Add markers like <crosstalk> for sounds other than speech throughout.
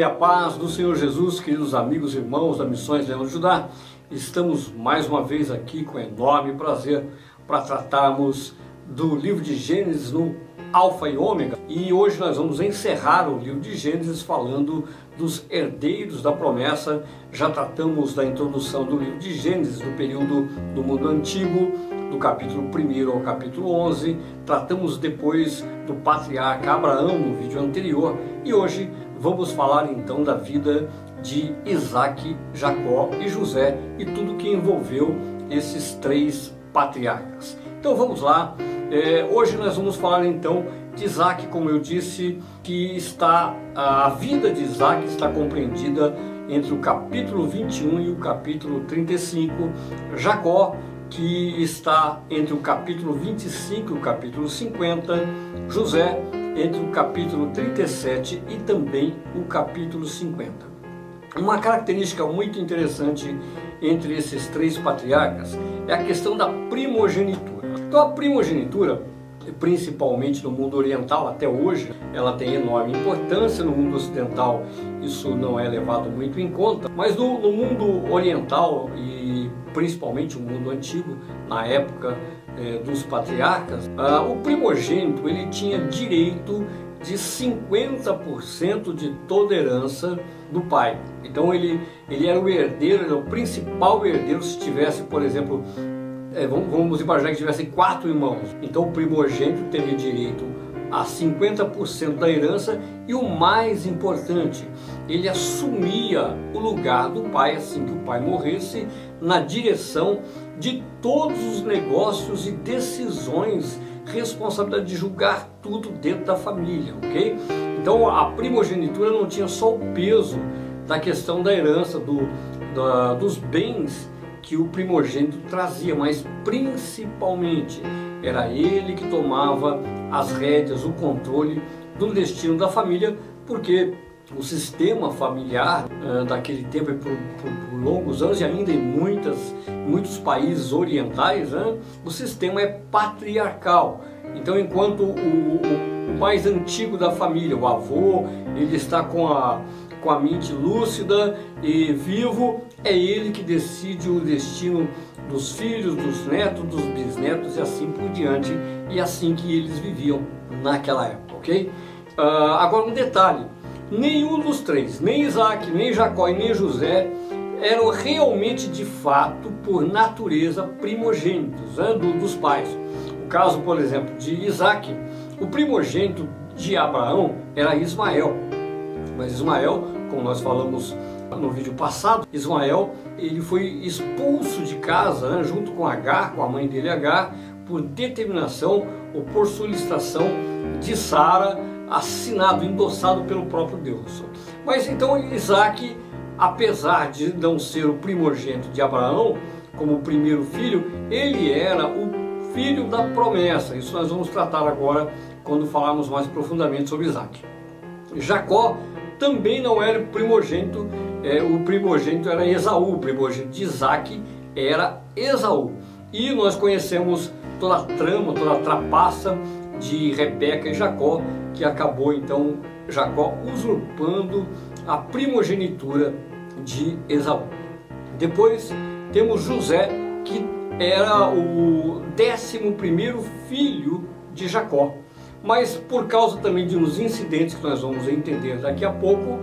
e a paz do Senhor Jesus, queridos amigos e irmãos da Missões Leão de Judá, estamos mais uma vez aqui com enorme prazer para tratarmos do livro de Gênesis no Alfa e Ômega. E hoje nós vamos encerrar o livro de Gênesis falando dos herdeiros da promessa. Já tratamos da introdução do livro de Gênesis do período do mundo antigo, do capítulo 1 ao capítulo 11. Tratamos depois do patriarca Abraão no vídeo anterior e hoje vamos falar então da vida de Isaac, Jacó e José e tudo que envolveu esses três patriarcas. Então vamos lá. É, hoje nós vamos falar então de Isaac, como eu disse, que está a vida de Isaac está compreendida entre o capítulo 21 e o capítulo 35. Jacó, que está entre o capítulo 25 e o capítulo 50. José, entre o capítulo 37 e também o capítulo 50. Uma característica muito interessante entre esses três patriarcas é a questão da primogenitura. Então, a primogenitura, principalmente no mundo oriental até hoje, ela tem enorme importância. No mundo ocidental, isso não é levado muito em conta, mas no, no mundo oriental e principalmente o mundo antigo, na época é, dos patriarcas, ah, o primogênito ele tinha direito de 50% de toda herança do pai. Então ele, ele era o herdeiro, era o principal herdeiro se tivesse, por exemplo, é, vamos, vamos imaginar que tivesse quatro irmãos. Então o primogênito teria direito a 50% da herança e o mais importante, ele assumia o lugar do pai assim que o pai morresse na direção de todos os negócios e decisões, responsabilidade de julgar tudo dentro da família, ok? Então a primogenitura não tinha só o peso da questão da herança, do, da, dos bens que o primogênito trazia, mas principalmente era ele que tomava as rédeas, o controle do destino da família, porque o sistema familiar uh, daquele tempo por, por, por, longos anos e ainda em muitas, muitos países orientais, né, o sistema é patriarcal. Então, enquanto o, o, o, mais antigo da família, o avô, ele está com a, com a mente lúcida e vivo, é ele que decide o destino dos filhos, dos netos, dos bisnetos e assim por diante, e assim que eles viviam naquela época, ok? Uh, agora um detalhe, nenhum dos três, nem Isaac, nem Jacó e nem José, eram realmente de fato, por natureza, primogênitos né, do, dos pais. O caso, por exemplo, de Isaac, o primogênito de Abraão era Ismael, mas Ismael, como nós falamos no vídeo passado, Ismael ele foi expulso de casa né, junto com Agar, com a mãe dele Agar, por determinação ou por solicitação de Sara, assinado, endossado pelo próprio Deus. Mas então Isaac, apesar de não ser o primogênito de Abraão, como o primeiro filho, ele era o filho da promessa. Isso nós vamos tratar agora quando falarmos mais profundamente sobre Isaac. Jacó também não era primogênito é, o primogênito era Esaú, o primogênito de Isaac era Esaú. E nós conhecemos toda a trama, toda a trapaça de Rebeca e Jacó, que acabou então Jacó usurpando a primogenitura de Esaú. Depois temos José, que era o décimo primeiro filho de Jacó. Mas por causa também de uns incidentes que nós vamos entender daqui a pouco,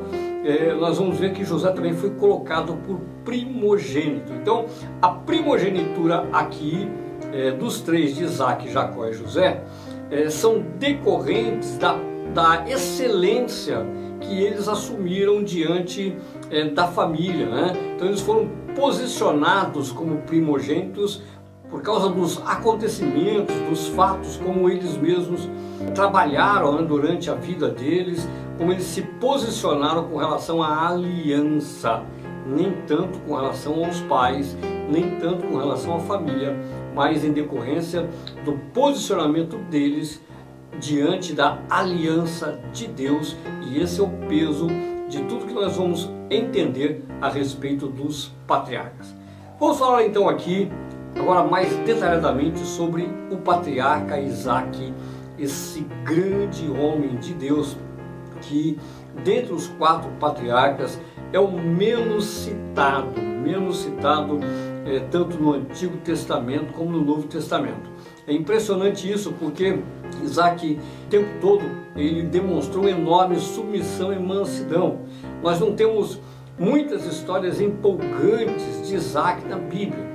é, nós vamos ver que José também foi colocado por primogênito. Então, a primogenitura aqui é, dos três de Isaac, Jacó e José é, são decorrentes da, da excelência que eles assumiram diante é, da família. Né? Então, eles foram posicionados como primogênitos por causa dos acontecimentos, dos fatos, como eles mesmos trabalharam né, durante a vida deles, como eles se posicionaram com relação à aliança, nem tanto com relação aos pais, nem tanto com relação à família, mas em decorrência do posicionamento deles diante da aliança de Deus, e esse é o peso de tudo que nós vamos entender a respeito dos patriarcas. Vamos falar então aqui Agora, mais detalhadamente sobre o patriarca Isaac, esse grande homem de Deus, que dentre os quatro patriarcas é o menos citado, menos citado é, tanto no Antigo Testamento como no Novo Testamento. É impressionante isso porque Isaac, o tempo todo, ele demonstrou enorme submissão e mansidão. Nós não temos muitas histórias empolgantes de Isaac na Bíblia.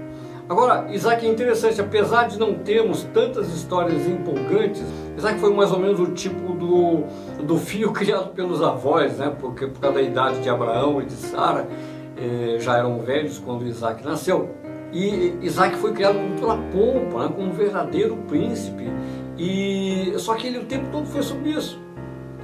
Agora, Isaac é interessante, apesar de não termos tantas histórias empolgantes, Isaac foi mais ou menos o tipo do, do filho <laughs> criado pelos avós, né? Porque por causa da idade de Abraão e de Sara, eh, já eram velhos quando Isaac nasceu. E Isaac foi criado com toda pompa, né? como um verdadeiro príncipe. E só que ele o tempo todo foi submisso.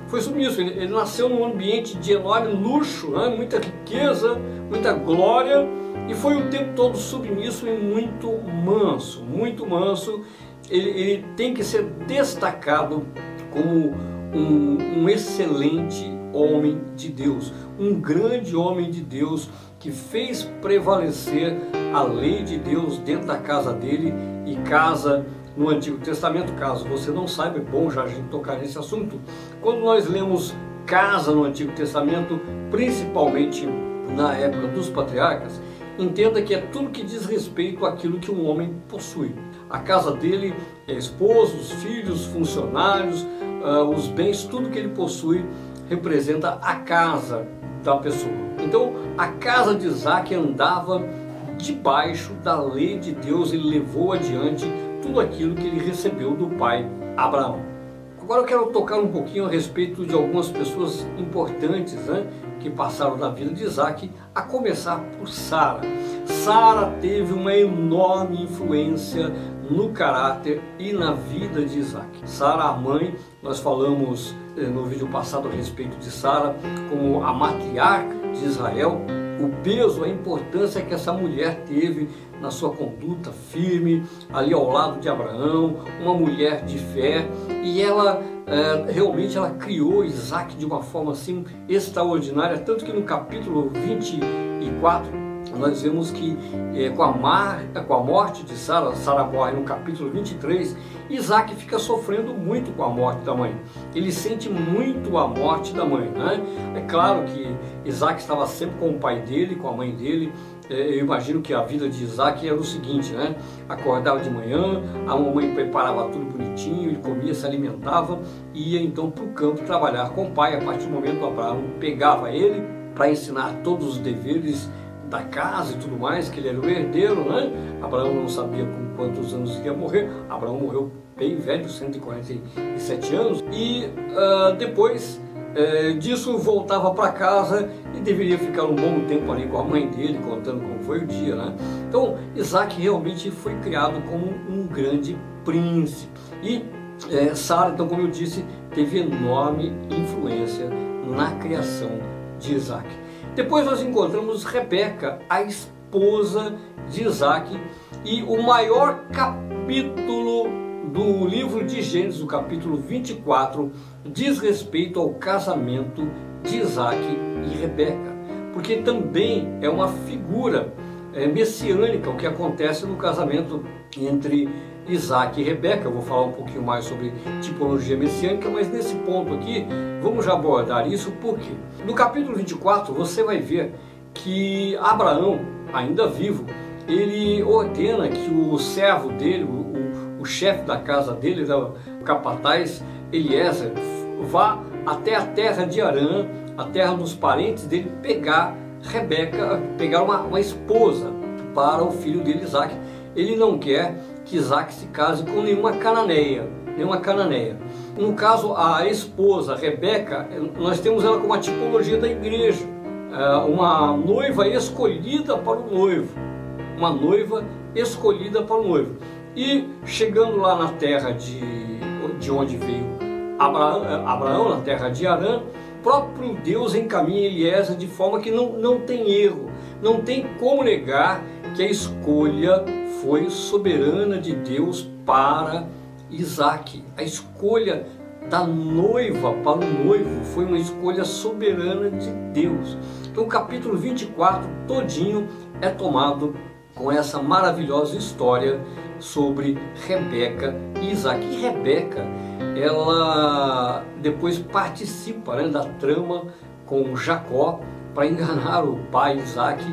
Foi submisso. Ele, ele nasceu num ambiente de enorme luxo, né? muita riqueza, muita glória e foi o tempo todo submisso e muito manso, muito manso. Ele, ele tem que ser destacado como um, um excelente homem de Deus, um grande homem de Deus que fez prevalecer a lei de Deus dentro da casa dele e casa no Antigo Testamento. Caso você não saiba, é bom já a gente tocar nesse assunto. Quando nós lemos casa no Antigo Testamento, principalmente na época dos patriarcas, entenda que é tudo que diz respeito àquilo que um homem possui. A casa dele é esposo, os filhos, funcionários, uh, os bens, tudo que ele possui representa a casa da pessoa. Então, a casa de Isaac andava debaixo da lei de Deus, ele levou adiante tudo aquilo que ele recebeu do pai Abraão. Agora eu quero tocar um pouquinho a respeito de algumas pessoas importantes né, que passaram na vida de Isaac, a começar por Sara. Sara teve uma enorme influência no caráter e na vida de Isaac. Sara, a mãe, nós falamos eh, no vídeo passado a respeito de Sara como a matriarca de Israel, o peso, a importância que essa mulher teve na sua conduta firme, ali ao lado de Abraão, uma mulher de fé, e ela é, realmente ela criou Isaac de uma forma assim extraordinária, tanto que no capítulo 24 nós vemos que é, com, a mar, com a morte de Sara, Sara morre no capítulo 23, Isaac fica sofrendo muito com a morte da mãe. Ele sente muito a morte da mãe. Né? É claro que Isaac estava sempre com o pai dele, com a mãe dele. É, eu imagino que a vida de Isaac era o seguinte, né? Acordava de manhã, a mamãe preparava tudo bonitinho, ele comia, se alimentava e ia então para o campo trabalhar com o pai. A partir do momento Abraão pegava ele para ensinar todos os deveres da casa e tudo mais, que ele era o herdeiro, né? Abraão não sabia com quantos anos ia morrer. Abraão morreu bem velho, 147 anos, e uh, depois uh, disso voltava para casa e deveria ficar um bom tempo ali com a mãe dele, contando como foi o dia, né? Então, Isaac realmente foi criado como um grande príncipe. E uh, Sara, então, como eu disse, teve enorme influência na criação de Isaac. Depois nós encontramos Rebeca, a esposa de Isaac, e o maior capítulo do livro de Gênesis, o capítulo 24, diz respeito ao casamento de Isaac e Rebeca, porque também é uma figura é, messiânica o que acontece no casamento entre Isaac e Rebeca. Eu vou falar um pouquinho mais sobre tipologia messiânica, mas nesse ponto aqui, vamos já abordar isso porque no capítulo 24 você vai ver que Abraão, ainda vivo, ele ordena que o servo dele, o, o, chefe da casa dele, né, o capataz Eliezer, vá até a terra de Arã, a terra dos parentes dele, pegar Rebeca, pegar uma, uma esposa para o filho dele Isaac. Ele não quer que Isaac se case com nenhuma cananeia, nenhuma cananeia. No caso, a esposa Rebeca, nós temos ela como a tipologia da igreja, é, uma noiva escolhida para o noivo, uma noiva escolhida para o noivo. E chegando lá na terra de, de onde veio Abraão, Abraão, na terra de Arã, próprio Deus encaminha Eliezer de forma que não, não tem erro, não tem como negar que a escolha foi soberana de Deus para Isaac. A escolha da noiva para o noivo foi uma escolha soberana de Deus. Então o capítulo 24 todinho é tomado com essa maravilhosa história sobre Rebeca e Isaac. E Rebeca, ela depois participa né, da trama com Jacó para enganar o pai Isaac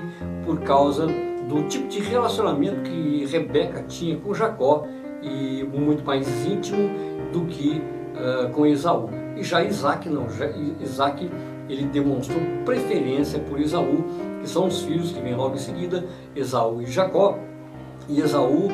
por causa do tipo de relacionamento que Rebeca tinha com Jacó e muito mais íntimo do que uh, com Esaú. E já Isaac não, já Isaac ele demonstrou preferência por Esaú, que são os filhos que vêm logo em seguida, Esaú e Jacó. E Esaú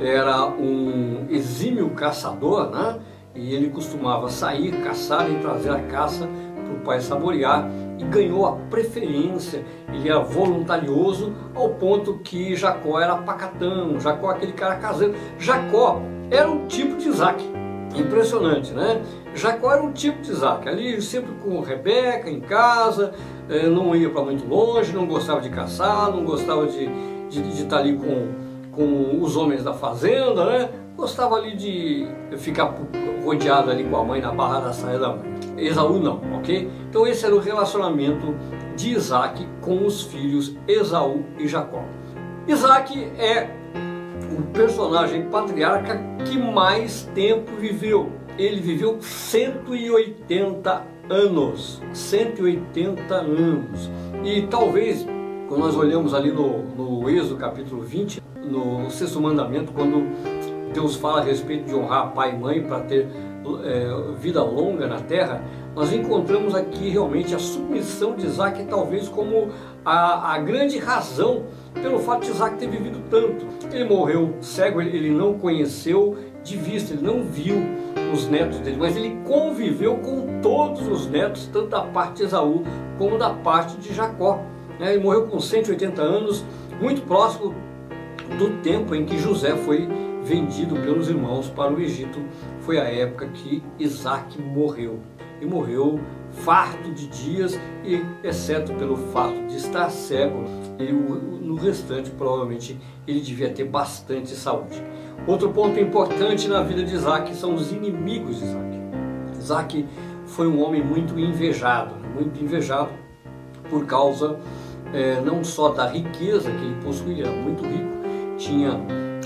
era um exímio caçador, né? E ele costumava sair, caçar e trazer a caça para o pai saborear e ganhou a preferência. Ele era voluntarioso ao ponto que Jacó era pacatão, Jacó aquele cara caseiro. Jacó era um tipo de Isaac. Impressionante, né? Jacó era um tipo de Isaac, ali sempre com Rebeca em casa, eh, não ia para muito longe, não gostava de caçar, não gostava de, de, de estar ali com, com os homens da fazenda, né? Gostava ali de ficar rodeado ali com a mãe na barra da saia da mãe. Esaú não, ok? Então esse era o relacionamento de Isaac com os filhos Esaú e Jacó. Isaac é o personagem patriarca que mais tempo viveu. Ele viveu 180 anos. 180 anos. E talvez, quando nós olhamos ali no, no Êxodo capítulo 20, no sexto mandamento, quando Deus fala a respeito de honrar pai e mãe para ter é, vida longa na terra, nós encontramos aqui realmente a submissão de Isaac, talvez como a, a grande razão pelo fato de Isaac ter vivido tanto. Ele morreu cego, ele, ele não conheceu de vista, ele não viu os netos dele, mas ele conviveu com todos os netos, tanto da parte de Esaú como da parte de Jacó. É, ele morreu com 180 anos, muito próximo do tempo em que José foi vendido pelos irmãos para o Egito. Foi a época que Isaac morreu. E morreu farto de dias, e exceto pelo fato de estar cego, e no restante provavelmente ele devia ter bastante saúde. Outro ponto importante na vida de Isaac são os inimigos de Isaac. Isaac foi um homem muito invejado, muito invejado por causa é, não só da riqueza que ele possuía, muito rico, tinha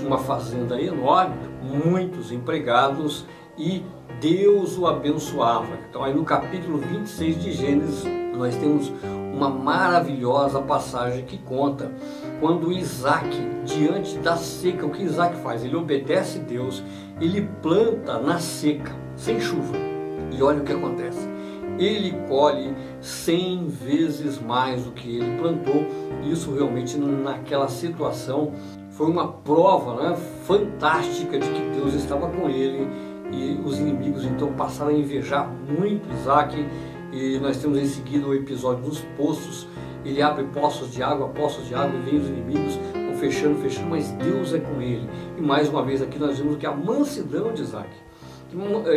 uma fazenda enorme, muitos empregados e Deus o abençoava. Então, aí no capítulo 26 de Gênesis, nós temos uma maravilhosa passagem que conta quando Isaac, diante da seca, o que Isaac faz? Ele obedece Deus, ele planta na seca, sem chuva. E olha o que acontece. Ele colhe cem vezes mais do que ele plantou. Isso realmente naquela situação foi uma prova né, fantástica de que Deus estava com ele e os inimigos então passaram a invejar muito Isaac. E nós temos em seguida o episódio dos poços. Ele abre poços de água, poços de água e vem os inimigos fechando, fechando, mas Deus é com ele. E mais uma vez aqui nós vemos que a mansidão de Isaac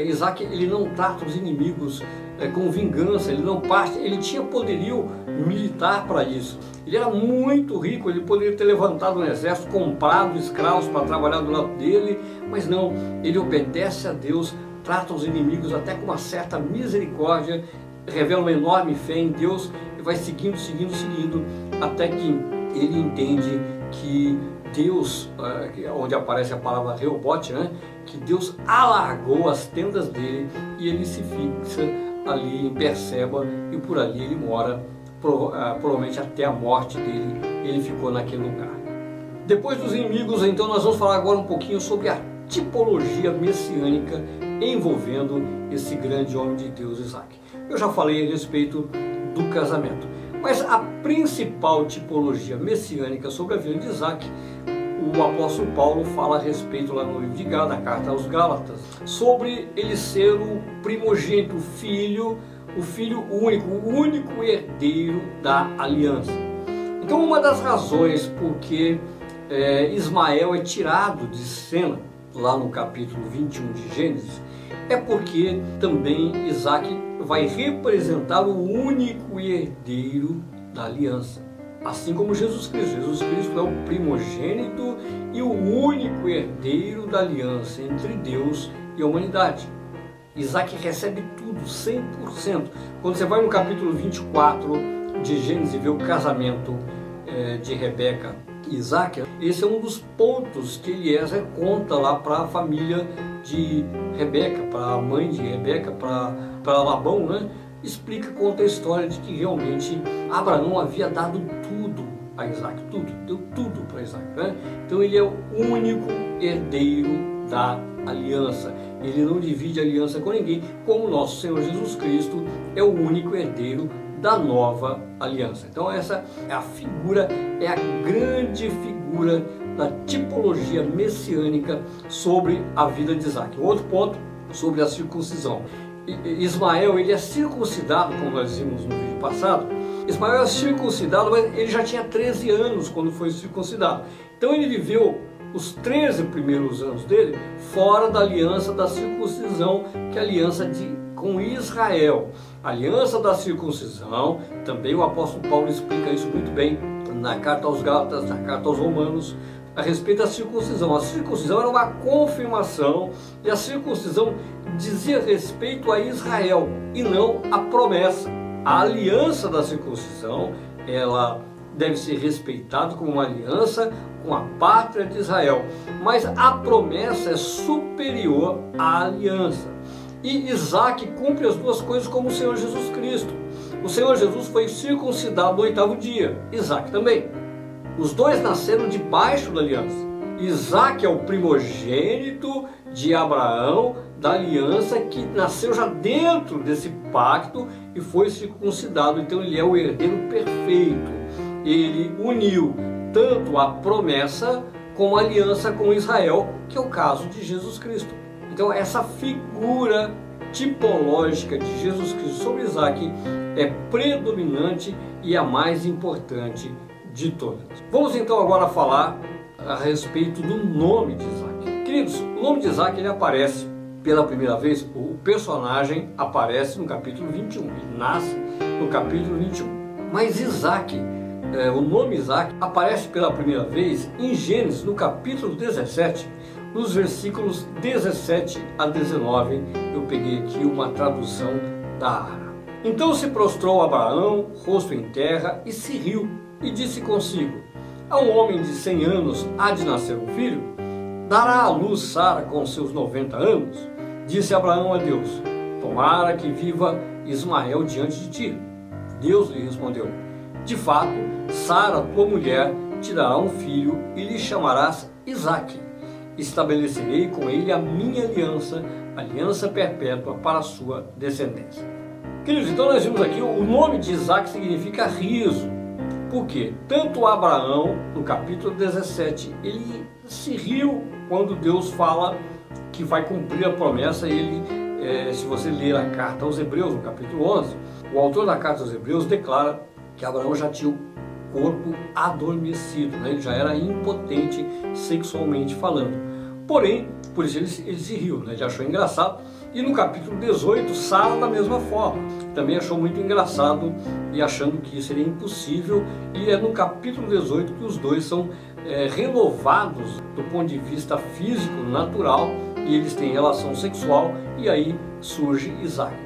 Isaac ele não trata os inimigos é, com vingança, ele não parte, ele tinha poderio militar para isso. Ele era muito rico, ele poderia ter levantado um exército, comprado escravos para trabalhar do lado dele, mas não, ele obedece a Deus, trata os inimigos até com uma certa misericórdia, revela uma enorme fé em Deus e vai seguindo, seguindo, seguindo, até que ele entende que Deus, eh, onde aparece a palavra Reobote, né? que Deus alargou as tendas dele e ele se fixa ali em Perseba e por ali ele mora ah, provavelmente até a morte dele, ele ficou naquele lugar. Depois dos inimigos, então, nós vamos falar agora um pouquinho sobre a tipologia messiânica envolvendo esse grande homem de Deus, Isaac. Eu já falei a respeito do casamento, mas a principal tipologia messiânica sobre a vida de Isaac, o apóstolo Paulo fala a respeito lá no livro de Gálatas, na carta aos Gálatas, sobre ele ser o primogênito, o filho o filho único, o único herdeiro da aliança. Então, uma das razões por que é, Ismael é tirado de cena, lá no capítulo 21 de Gênesis, é porque também Isaac vai representar o único herdeiro da aliança. Assim como Jesus Cristo. Jesus Cristo é o primogênito e o único herdeiro da aliança entre Deus e a humanidade. Isaac recebe tudo, 100%. Quando você vai no capítulo 24 de Gênesis e vê o casamento é, de Rebeca Isaac, esse é um dos pontos que Eliezer conta lá para a família de Rebeca, para a mãe de Rebeca, para Labão, né? Explica, conta a história de que realmente Abraão havia dado tudo a Isaac, tudo, deu tudo para Isaac. Né? Então ele é o único herdeiro da aliança. Ele não divide aliança com ninguém, como nosso Senhor Jesus Cristo é o único herdeiro da nova aliança. Então essa é a figura, é a grande figura da tipologia messiânica sobre a vida de Isaac. Outro ponto sobre a circuncisão. Ismael ele é circuncidado, como nós vimos no vídeo passado. Ismael é circuncidado, mas ele já tinha 13 anos quando foi circuncidado. Então ele viveu os 13 primeiros anos dele fora da aliança da circuncisão, que é a aliança de, com Israel. Aliança da circuncisão, também o apóstolo Paulo explica isso muito bem na carta aos Gálatas, na carta aos Romanos, a respeito da circuncisão. A circuncisão era uma confirmação e a circuncisão dizia respeito a Israel e não a promessa. A aliança da circuncisão, ela deve ser respeitada como uma aliança com a pátria de Israel, mas a promessa é superior à aliança. E Isaac cumpre as duas coisas como o Senhor Jesus Cristo. O Senhor Jesus foi circuncidado no oitavo dia, Isaac também. Os dois nasceram debaixo da aliança. Isaac é o primogênito de Abraão, da aliança que nasceu já dentro desse pacto e foi circuncidado. Então ele é o herdeiro perfeito. Ele uniu tanto a promessa como a aliança com Israel, que é o caso de Jesus Cristo. Então essa figura tipológica de Jesus Cristo sobre Isaac é predominante e a mais importante de todas. Vamos então agora falar a respeito do nome de Isaac. Queridos, o nome de Isaac ele aparece pela primeira vez, o personagem aparece no capítulo 21, ele nasce no capítulo 21. Mas Isaac, é, o nome Isaac, aparece pela primeira vez em Gênesis, no capítulo 17, nos versículos 17 a 19. Eu peguei aqui uma tradução da Ara. Então se prostrou Abraão, rosto em terra, e se riu e disse consigo: A um homem de cem anos há de nascer um filho? Dará à luz Sara com seus noventa anos? Disse Abraão a Deus: Tomara que viva Ismael diante de ti. Deus lhe respondeu: De fato, Sara, tua mulher, te dará um filho e lhe chamarás Isaque. Estabelecerei com ele a minha aliança, aliança perpétua para a sua descendência. Queridos, então nós vimos aqui o nome de Isaac significa riso. Porque tanto Abraão, no capítulo 17, ele se riu quando Deus fala que vai cumprir a promessa. Ele, é, se você ler a carta aos Hebreus, no capítulo 11, o autor da carta aos Hebreus declara que Abraão já tinha o corpo adormecido, né? ele já era impotente sexualmente falando. Porém, por isso ele, ele se riu, né? ele achou engraçado e no capítulo 18, Sara da mesma forma. Também achou muito engraçado e achando que seria impossível. E é no capítulo 18 que os dois são é, renovados do ponto de vista físico, natural, e eles têm relação sexual, e aí surge Isaac.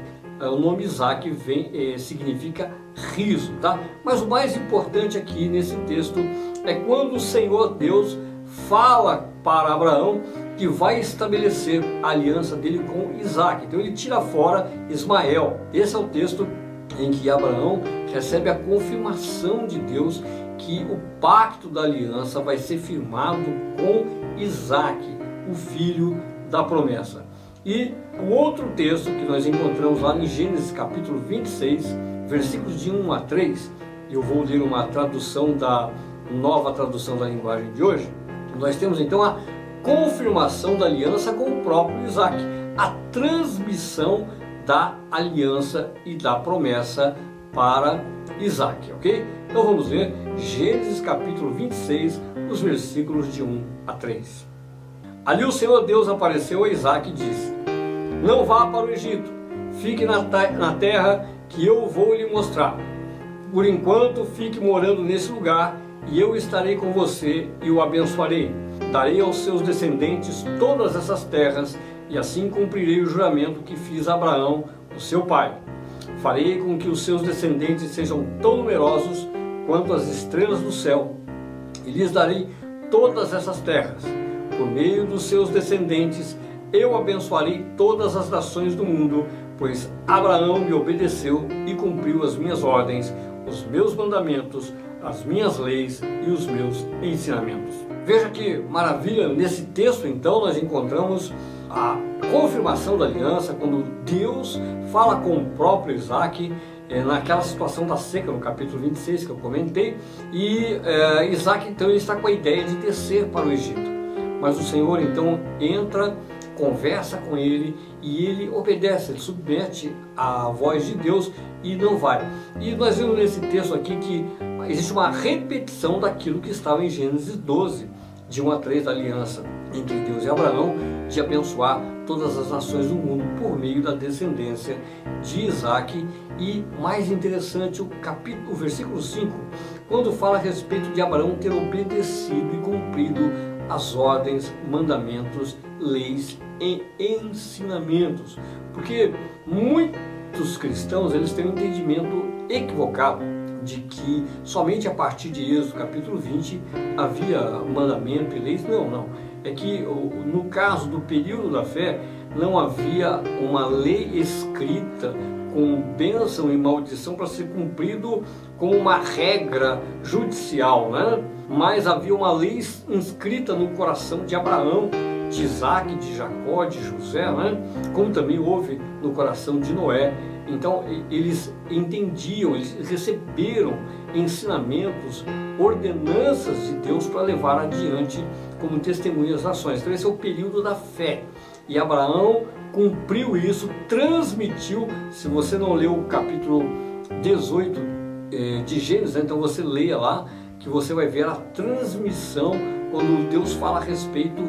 É, o nome Isaac vem, é, significa riso, tá? Mas o mais importante aqui nesse texto é quando o Senhor Deus fala para Abraão que vai estabelecer a aliança dele com Isaac. Então ele tira fora Ismael. Esse é o texto em que Abraão recebe a confirmação de Deus que o pacto da aliança vai ser firmado com Isaac, o filho da promessa. E o outro texto que nós encontramos lá em Gênesis capítulo 26, versículos de 1 a 3, eu vou ler uma tradução da nova tradução da linguagem de hoje. Nós temos então a confirmação da aliança com o próprio Isaac, a transmissão da aliança e da promessa para Isaac, ok? Então vamos ler Gênesis capítulo 26, os versículos de 1 a 3. Ali o Senhor Deus apareceu a Isaac e disse: Não vá para o Egito, fique na, na terra que eu vou lhe mostrar. Por enquanto, fique morando nesse lugar e eu estarei com você e o abençoarei. Darei aos seus descendentes todas essas terras, e assim cumprirei o juramento que fiz a Abraão, o seu pai. Farei com que os seus descendentes sejam tão numerosos quanto as estrelas do céu, e lhes darei todas essas terras. Por meio dos seus descendentes eu abençoarei todas as nações do mundo, pois Abraão me obedeceu e cumpriu as minhas ordens, os meus mandamentos, as minhas leis e os meus ensinamentos. Veja que maravilha, nesse texto então nós encontramos a confirmação da aliança, quando Deus fala com o próprio Isaac, é, naquela situação da seca, no capítulo 26 que eu comentei, e é, Isaac então está com a ideia de descer para o Egito. Mas o Senhor então entra, conversa com ele e ele obedece, ele submete à voz de Deus e não vai. E nós vemos nesse texto aqui que existe uma repetição daquilo que estava em Gênesis 12, de 1 a 3 da aliança entre Deus e Abraão, de abençoar todas as nações do mundo por meio da descendência de Isaac. E mais interessante, o capítulo, o versículo 5, quando fala a respeito de Abraão ter obedecido e cumprido as ordens, mandamentos, leis e ensinamentos. Porque muitos cristãos eles têm um entendimento equivocado de que somente a partir de Êxodo capítulo 20 havia mandamento e leis. Não, não. É que no caso do período da fé não havia uma lei escrita com bênção e maldição para ser cumprido como uma regra judicial, né? mas havia uma lei inscrita no coração de Abraão, de Isaac, de Jacó, de José, né? como também houve no coração de Noé então eles entendiam, eles receberam ensinamentos, ordenanças de Deus para levar adiante como testemunhas das nações. Então esse é o período da fé. E Abraão cumpriu isso, transmitiu. Se você não leu o capítulo 18 eh, de Gênesis, então você leia lá, que você vai ver a transmissão quando Deus fala a respeito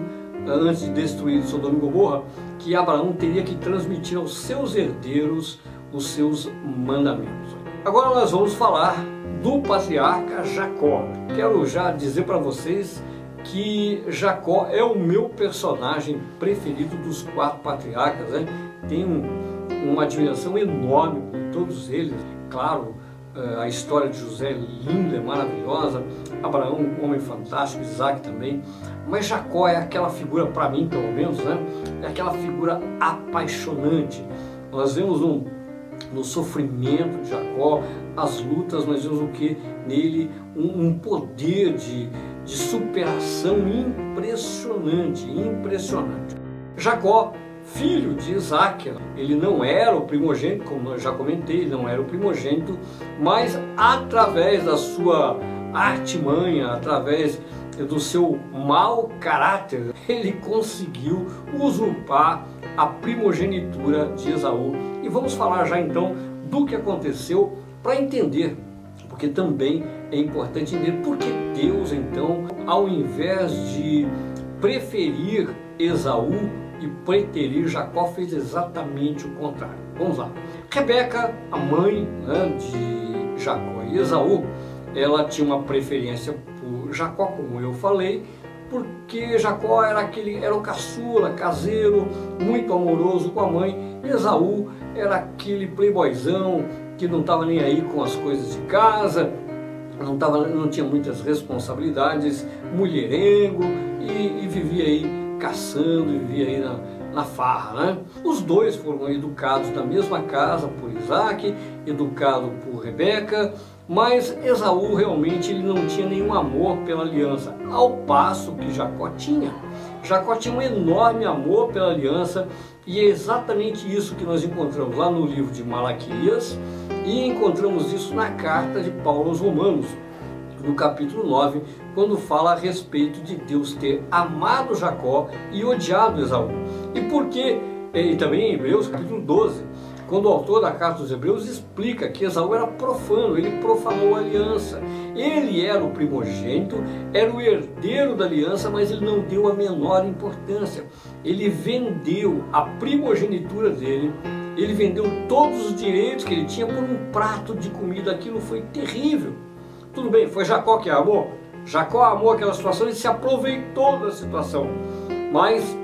antes de destruir Sodoma e Gomorra, que Abraão teria que transmitir aos seus herdeiros os seus mandamentos. Agora nós vamos falar do patriarca Jacó. Quero já dizer para vocês que Jacó é o meu personagem preferido dos quatro patriarcas. Né? Tenho uma admiração enorme por todos eles. Claro, eh, a história de José é linda, é maravilhosa. Abraão, um homem fantástico, Isaac também. Mas Jacó é aquela figura, para mim pelo menos, né? é aquela figura apaixonante. Nós vemos um no sofrimento de Jacó, as lutas, nós vemos o que? Nele um, um poder de, de superação impressionante, impressionante. Jacó, filho de Isaac, ele não era o primogênito, como eu já comentei, ele não era o primogênito, mas através da sua artimanha, através do seu mau caráter, ele conseguiu usurpar a primogenitura de Esaú. E vamos falar já então do que aconteceu para entender, porque também é importante entender por que Deus então, ao invés de preferir Esaú e preterir Jacó, fez exatamente o contrário. Vamos lá. Rebeca, a mãe né, de Jacó e Esaú, ela tinha uma preferência Jacó, como eu falei, porque Jacó era aquele era o caçula, caseiro, muito amoroso com a mãe. E Esaú era aquele playboyzão que não estava nem aí com as coisas de casa, não, tava, não tinha muitas responsabilidades, mulherengo e, e vivia aí caçando, vivia aí na, na farra. Né? Os dois foram educados na mesma casa por Isaac, educado por Rebeca, mas Esaú realmente ele não tinha nenhum amor pela aliança, ao passo que Jacó tinha. Jacó tinha um enorme amor pela aliança e é exatamente isso que nós encontramos lá no livro de Malaquias e encontramos isso na carta de Paulo aos Romanos, no capítulo 9, quando fala a respeito de Deus ter amado Jacó e odiado Esaú. E por que, e também em Hebreus capítulo 12, quando o autor da carta dos Hebreus explica que Esaú era profano, ele profanou a aliança. Ele era o primogênito, era o herdeiro da aliança, mas ele não deu a menor importância. Ele vendeu a primogenitura dele, ele vendeu todos os direitos que ele tinha por um prato de comida. Aquilo foi terrível. Tudo bem, foi Jacó que amou? Jacó amou aquela situação e se aproveitou da situação. Mas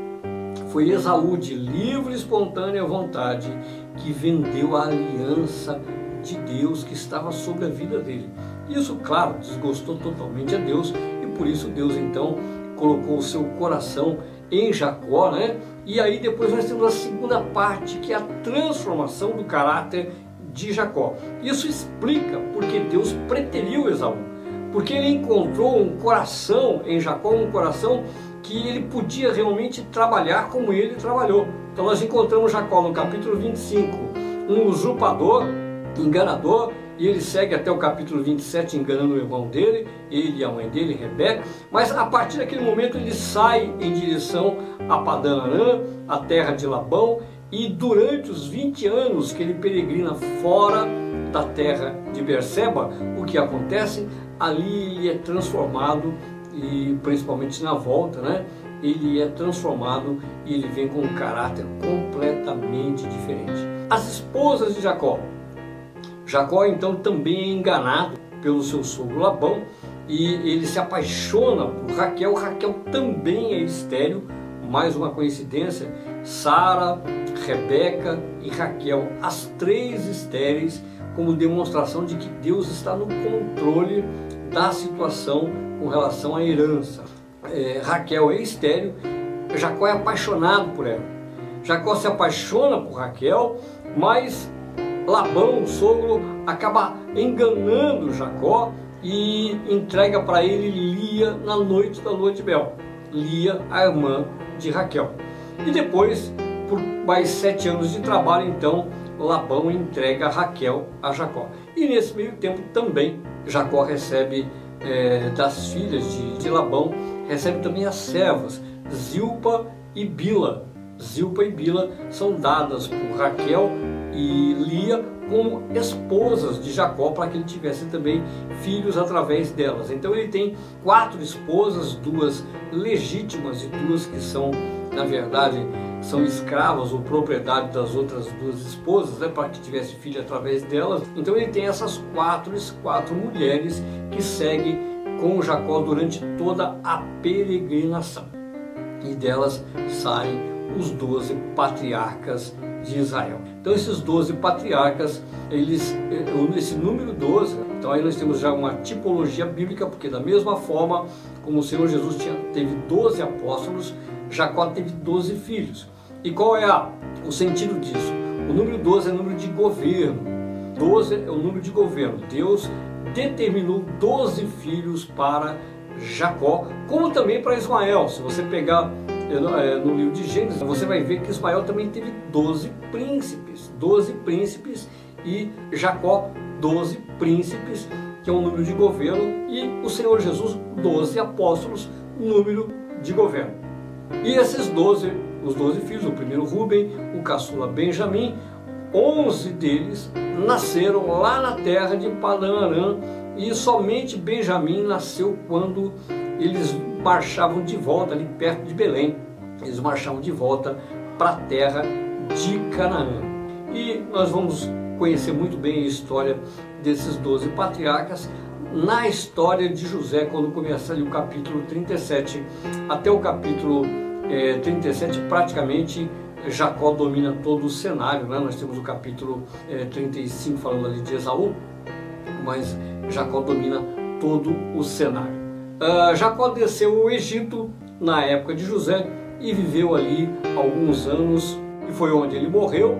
foi Esaú de livre e espontânea vontade que vendeu a aliança de Deus que estava sobre a vida dele. Isso, claro, desgostou totalmente a Deus e por isso Deus então colocou o seu coração em Jacó, né? E aí depois nós temos a segunda parte, que é a transformação do caráter de Jacó. Isso explica porque Deus preteriu Esaú, porque ele encontrou um coração em Jacó, um coração que ele podia realmente trabalhar como ele trabalhou. Então nós encontramos Jacó no capítulo 25, um usurpador, enganador, e ele segue até o capítulo 27 enganando o irmão dele, ele e a mãe dele, Rebeca, mas a partir daquele momento ele sai em direção a Padã Arã, a terra de Labão, e durante os 20 anos que ele peregrina fora da terra de Berseba, o que acontece? Ali ele é transformado, e principalmente na volta, né? Ele é transformado e ele vem com um caráter completamente diferente. As esposas de Jacó, Jacó então também é enganado pelo seu sogro Labão e ele se apaixona por Raquel. Raquel também é estéreo, mais uma coincidência. Sara, Rebeca e Raquel, as três estéreis, como demonstração de que Deus está no controle da situação com relação à herança. É, Raquel é estéreo, Jacó é apaixonado por ela. Jacó se apaixona por Raquel, mas Labão, o sogro, acaba enganando Jacó e entrega para ele Lia na noite da lua de mel. Lia, a irmã de Raquel. E depois, por mais sete anos de trabalho, então, Labão entrega Raquel a Jacó. E nesse meio tempo também Jacó recebe é, das filhas de, de Labão, recebe também as servas, Zilpa e Bila. Zilpa e Bila são dadas por Raquel e Lia como esposas de Jacó para que ele tivesse também filhos através delas. Então ele tem quatro esposas, duas legítimas e duas que são, na verdade, são escravas ou propriedade das outras duas esposas, né, para que tivesse filho através delas. Então ele tem essas quatro, quatro mulheres que seguem com Jacó durante toda a peregrinação. E delas saem os doze patriarcas de Israel. Então esses 12 patriarcas, eles, esse número 12, então aí nós temos já uma tipologia bíblica, porque da mesma forma como o Senhor Jesus tinha, teve 12 apóstolos, Jacó teve 12 filhos. E qual é a, o sentido disso? O número 12 é o número de governo. 12 é o número de governo. Deus determinou 12 filhos para Jacó, como também para Ismael. Se você pegar é, no livro de Gênesis, você vai ver que Ismael também teve 12 príncipes, 12 príncipes e Jacó 12 príncipes, que é um número de governo, e o Senhor Jesus 12 apóstolos, número de governo. E esses 12, os 12 filhos, o primeiro Rubem, o caçula Benjamim, 11 deles nasceram lá na terra de Padan e somente Benjamim nasceu quando eles marchavam de volta ali perto de Belém. Eles marchavam de volta para a terra de Canaã. E nós vamos conhecer muito bem a história desses doze patriarcas na história de José, quando começa ali o capítulo 37 até o capítulo é, 37, praticamente Jacó domina todo o cenário. Né? Nós temos o capítulo é, 35 falando ali de Esaú, mas Jacó domina todo o cenário. Uh, Jacó desceu ao Egito na época de José e viveu ali alguns anos e foi onde ele morreu.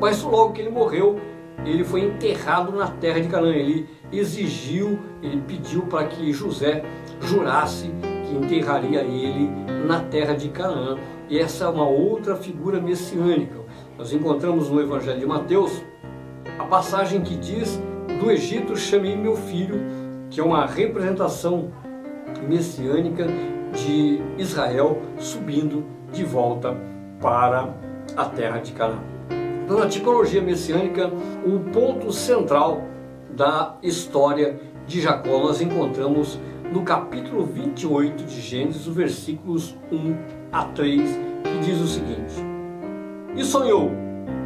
Mas logo que ele morreu, ele foi enterrado na terra de Canaã. Ele exigiu, ele pediu para que José jurasse enterraria ele na terra de Canaã. E essa é uma outra figura messiânica. Nós encontramos no Evangelho de Mateus a passagem que diz: Do Egito chamei meu filho, que é uma representação messiânica de Israel subindo de volta para a terra de Canaã. Então, na tipologia messiânica, o ponto central da história de Jacó nós encontramos no capítulo 28 de Gênesis, os versículos 1 a 3, que diz o seguinte: E sonhou,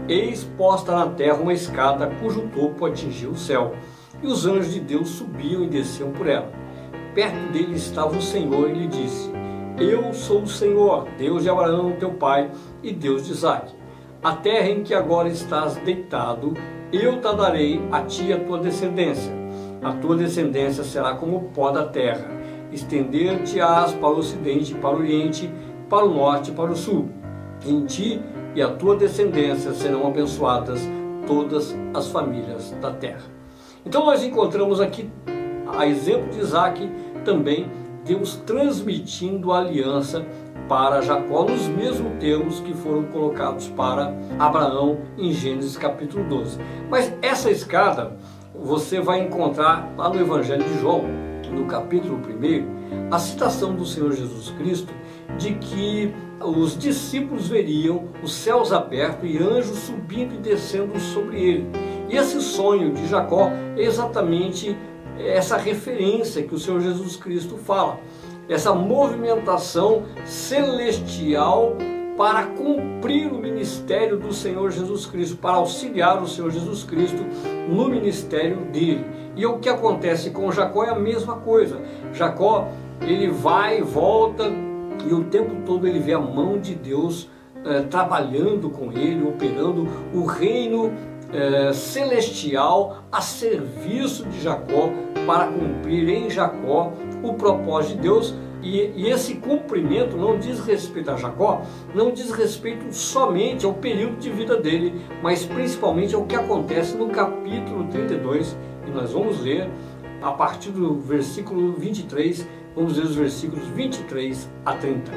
eis posta na terra uma escada cujo topo atingia o céu, e os anjos de Deus subiam e desciam por ela perto dele estava o Senhor e lhe disse: Eu sou o Senhor, Deus de Abraão, teu pai, e Deus de Isaac. A terra em que agora estás deitado, eu te darei a ti e a tua descendência. A tua descendência será como o pó da terra. Estender-te-ás para o ocidente, para o oriente, para o norte para o sul. Em ti e a tua descendência serão abençoadas todas as famílias da terra. Então nós encontramos aqui, a exemplo de Isaac, também Deus transmitindo a aliança para Jacó nos mesmos termos que foram colocados para Abraão em Gênesis capítulo 12. Mas essa escada você vai encontrar lá no Evangelho de João, no capítulo 1, a citação do Senhor Jesus Cristo de que os discípulos veriam os céus abertos e anjos subindo e descendo sobre ele. E esse sonho de Jacó é exatamente essa referência que o Senhor Jesus Cristo fala, essa movimentação celestial para cumprir o ministério do Senhor Jesus Cristo, para auxiliar o Senhor Jesus Cristo no ministério dele. E o que acontece com Jacó é a mesma coisa. Jacó, ele vai e volta e o tempo todo ele vê a mão de Deus eh, trabalhando com ele, operando o reino eh, celestial a serviço de Jacó para cumprir em Jacó o propósito de Deus. E, e, esse cumprimento não diz respeito a Jacó, não diz respeito somente ao período de vida dele, mas principalmente ao que acontece no capítulo 32, e nós vamos ler a partir do versículo 23 Vamos ver os versículos 23 a 30.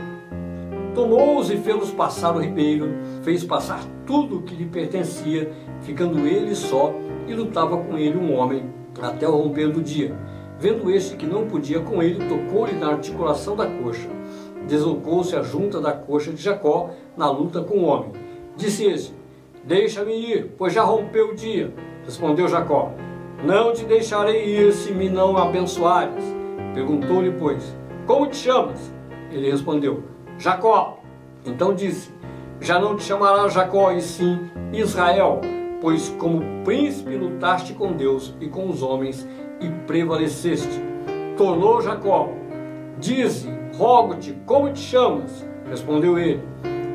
Tomou-os e fez-los passar o ribeiro, fez passar tudo o que lhe pertencia, ficando ele só, e lutava com ele um homem, até o romper do dia. Vendo este que não podia com ele, tocou-lhe na articulação da coxa. Deslocou-se a junta da coxa de Jacó na luta com o homem. Disse este: Deixa-me ir, pois já rompeu o dia. Respondeu Jacó: Não te deixarei ir se me não abençoares. Perguntou-lhe, pois, como te chamas? Ele respondeu, Jacó. Então disse, já não te chamarás Jacó, e sim Israel, pois como príncipe lutaste com Deus e com os homens e prevaleceste. Tornou Jacó, dize, rogo-te, como te chamas? Respondeu ele,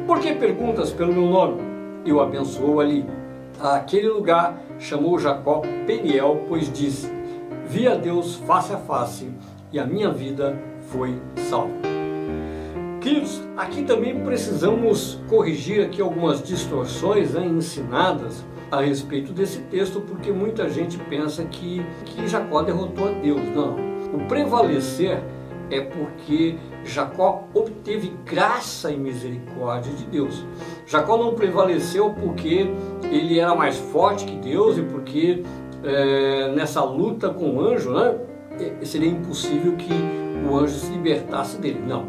por que perguntas pelo meu nome? E o abençoou ali. Aquele lugar chamou Jacó Peniel, pois disse, vi a Deus face a face e a minha vida foi salva. Queridos, aqui também precisamos corrigir aqui algumas distorções né, ensinadas a respeito desse texto, porque muita gente pensa que, que Jacó derrotou a Deus. Não. O prevalecer é porque Jacó obteve graça e misericórdia de Deus. Jacó não prevaleceu porque ele era mais forte que Deus e porque é, nessa luta com o anjo, né? É, seria impossível que o anjo se libertasse dele. Não.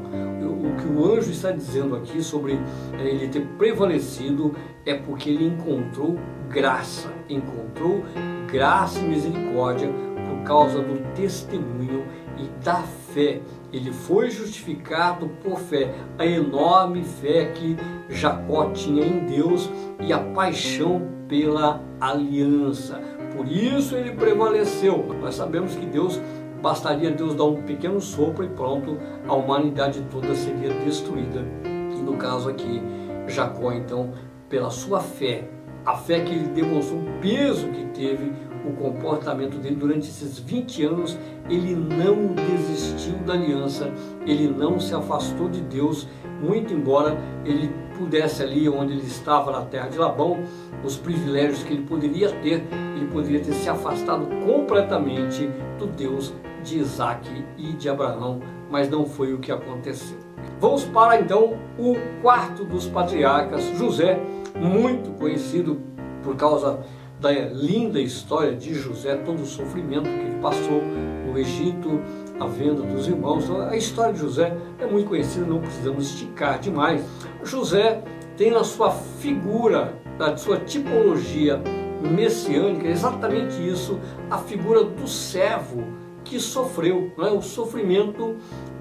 O que o anjo está dizendo aqui sobre é, ele ter prevalecido é porque ele encontrou graça, encontrou graça e misericórdia por causa do testemunho e da fé. Ele foi justificado por fé, a enorme fé que Jacó tinha em Deus e a paixão pela aliança. Por isso ele prevaleceu. Nós sabemos que Deus bastaria Deus dar um pequeno sopro e pronto, a humanidade toda seria destruída. E no caso aqui, Jacó, então, pela sua fé, a fé que ele demonstrou, o peso que teve o comportamento dele durante esses 20 anos, ele não desistiu da aliança, ele não se afastou de Deus, muito embora ele pudesse ali onde ele estava na terra de Labão, os privilégios que ele poderia ter, ele poderia ter se afastado completamente do Deus de Isaac e de Abraão, mas não foi o que aconteceu. Vamos para então o quarto dos patriarcas, José, muito conhecido por causa da linda história de José, todo o sofrimento que ele passou no Egito, a venda dos irmãos. Então, a história de José é muito conhecida, não precisamos esticar demais. José tem na sua figura, na sua tipologia messiânica, exatamente isso, a figura do servo que sofreu, né? o sofrimento,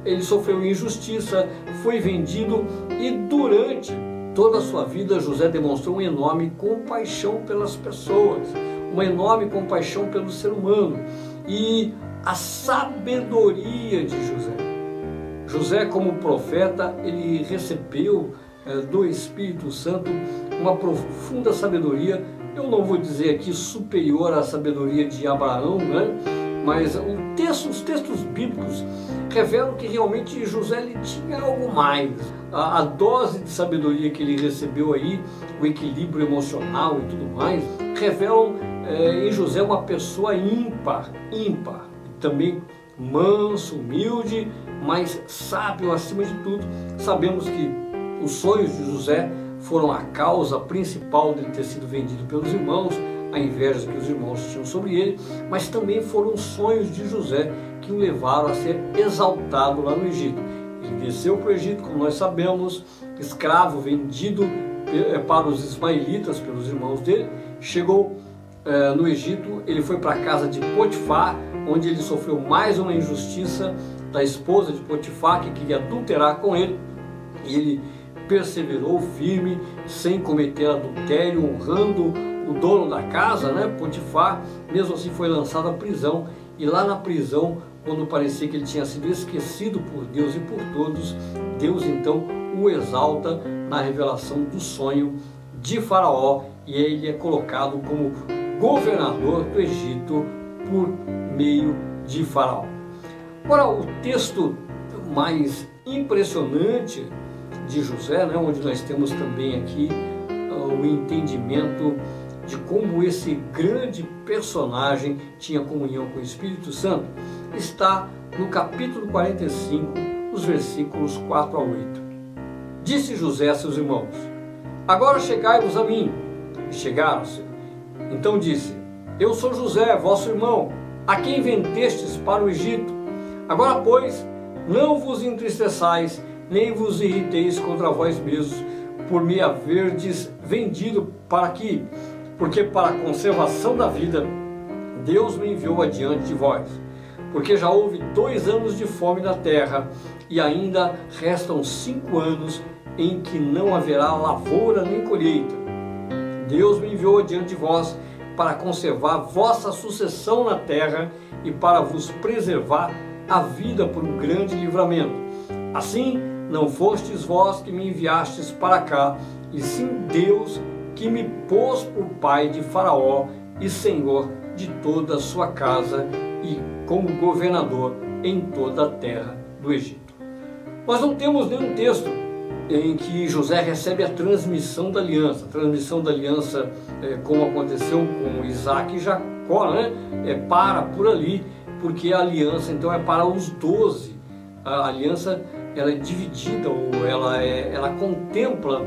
ele sofreu injustiça, foi vendido e durante toda a sua vida José demonstrou uma enorme compaixão pelas pessoas, uma enorme compaixão pelo ser humano e a sabedoria de José. José, como profeta, ele recebeu é, do Espírito Santo uma profunda sabedoria. Eu não vou dizer aqui superior à sabedoria de Abraão, né? Mas texto, os textos bíblicos revelam que realmente José ele tinha algo mais. A, a, dose de sabedoria que ele recebeu aí, o equilíbrio emocional e tudo mais, revelam é, em José uma pessoa ímpar, ímpar, também manso, humilde, mas sábio acima de tudo. Sabemos que os sonhos de José foram a causa principal dele ter sido vendido pelos irmãos, a inveja que os irmãos tinham sobre ele, mas também foram os sonhos de José que o levaram a ser exaltado lá no Egito. Ele desceu para o Egito, como nós sabemos, escravo vendido eh, para os ismaelitas pelos irmãos dele, chegou eh, no Egito, ele foi para a casa de Potifar, onde ele sofreu mais uma injustiça da esposa de Potifar, que queria adulterar com ele, e ele perseverou firme, sem cometer adultério, honrando o dono da casa, né, Potifar, mesmo assim foi lançado à prisão, e lá na prisão, quando parecia que ele tinha sido esquecido por Deus e por todos, Deus então o exalta na revelação do sonho de Faraó, e ele é colocado como governador do Egito por meio de Faraó. Agora, o texto mais impressionante de José, né, onde nós temos também aqui uh, o entendimento de como esse grande personagem tinha comunhão com o Espírito Santo, está no capítulo 45, os versículos 4 a 8. Disse José a seus irmãos: Agora chegai-vos a mim. E chegaram-se. Então disse: Eu sou José, vosso irmão, a quem vendestes para o Egito. Agora, pois, não vos entristeçais, nem vos irriteis contra vós mesmos, por me haverdes vendido para aqui, porque para a conservação da vida Deus me enviou adiante de vós. Porque já houve dois anos de fome na terra, e ainda restam cinco anos em que não haverá lavoura nem colheita. Deus me enviou adiante de vós para conservar vossa sucessão na terra e para vos preservar a vida por um grande livramento. Assim, não fostes vós que me enviastes para cá, e sim Deus que me pôs por pai de Faraó e senhor de toda a sua casa e como governador em toda a terra do Egito. Nós não temos nenhum texto em que José recebe a transmissão da aliança, a transmissão da aliança, é, como aconteceu com Isaac e Jacó, né? é para por ali, porque a aliança então é para os doze. A aliança ela é dividida ou ela, é, ela contempla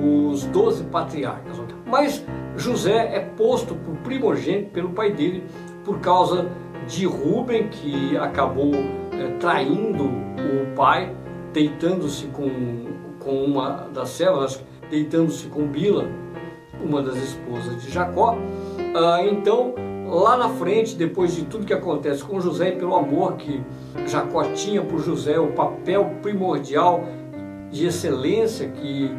os doze patriarcas. Mas José é posto por primogênito pelo pai dele por causa de Rubem, que acabou é, traindo o pai, deitando-se com com uma das servas, deitando-se com Bila, uma das esposas de Jacó. Ah, então, lá na frente, depois de tudo que acontece com José e pelo amor que Jacó tinha por José, o papel primordial de excelência que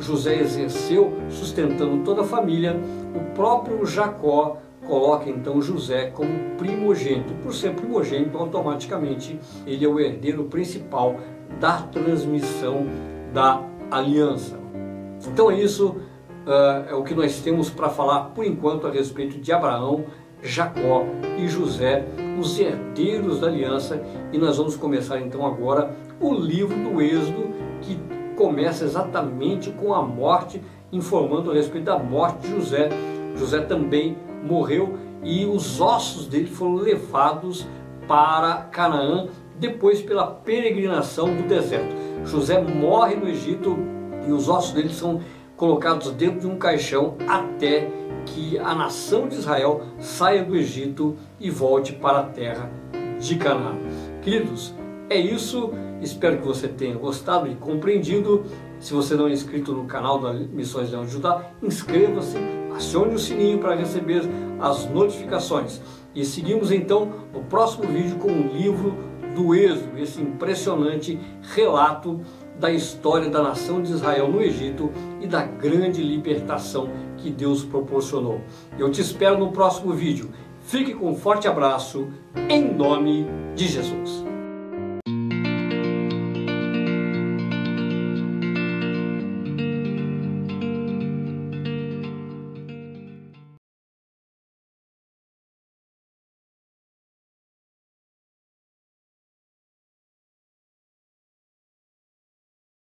José exerceu, sustentando toda a família, o próprio Jacó coloca então José como primogênito. Por ser primogênito, automaticamente ele é o herdeiro principal da transmissão da aliança. Então é isso, uh, é o que nós temos para falar por enquanto a respeito de Abraão, Jacó e José, os herdeiros da aliança, e nós vamos começar então agora o livro do Êxodo, que começa exatamente com a morte, informando a respeito da morte de José. José também morreu e os ossos dele foram levados para Canaã, depois pela peregrinação do deserto. José morre no Egito e os ossos dele são colocados dentro de um caixão até que a nação de Israel saia do Egito e volte para a terra de Canaã. Queridos, é isso. Espero que você tenha gostado e compreendido. Se você não é inscrito no canal da Missões Leão de Judá, inscreva-se, acione o sininho para receber as notificações. E seguimos então no próximo vídeo com o livro do Êxodo, esse impressionante relato da história da nação de Israel no Egito e da grande libertação que Deus proporcionou. Eu te espero no próximo vídeo. Fique com um forte abraço, em nome de Jesus.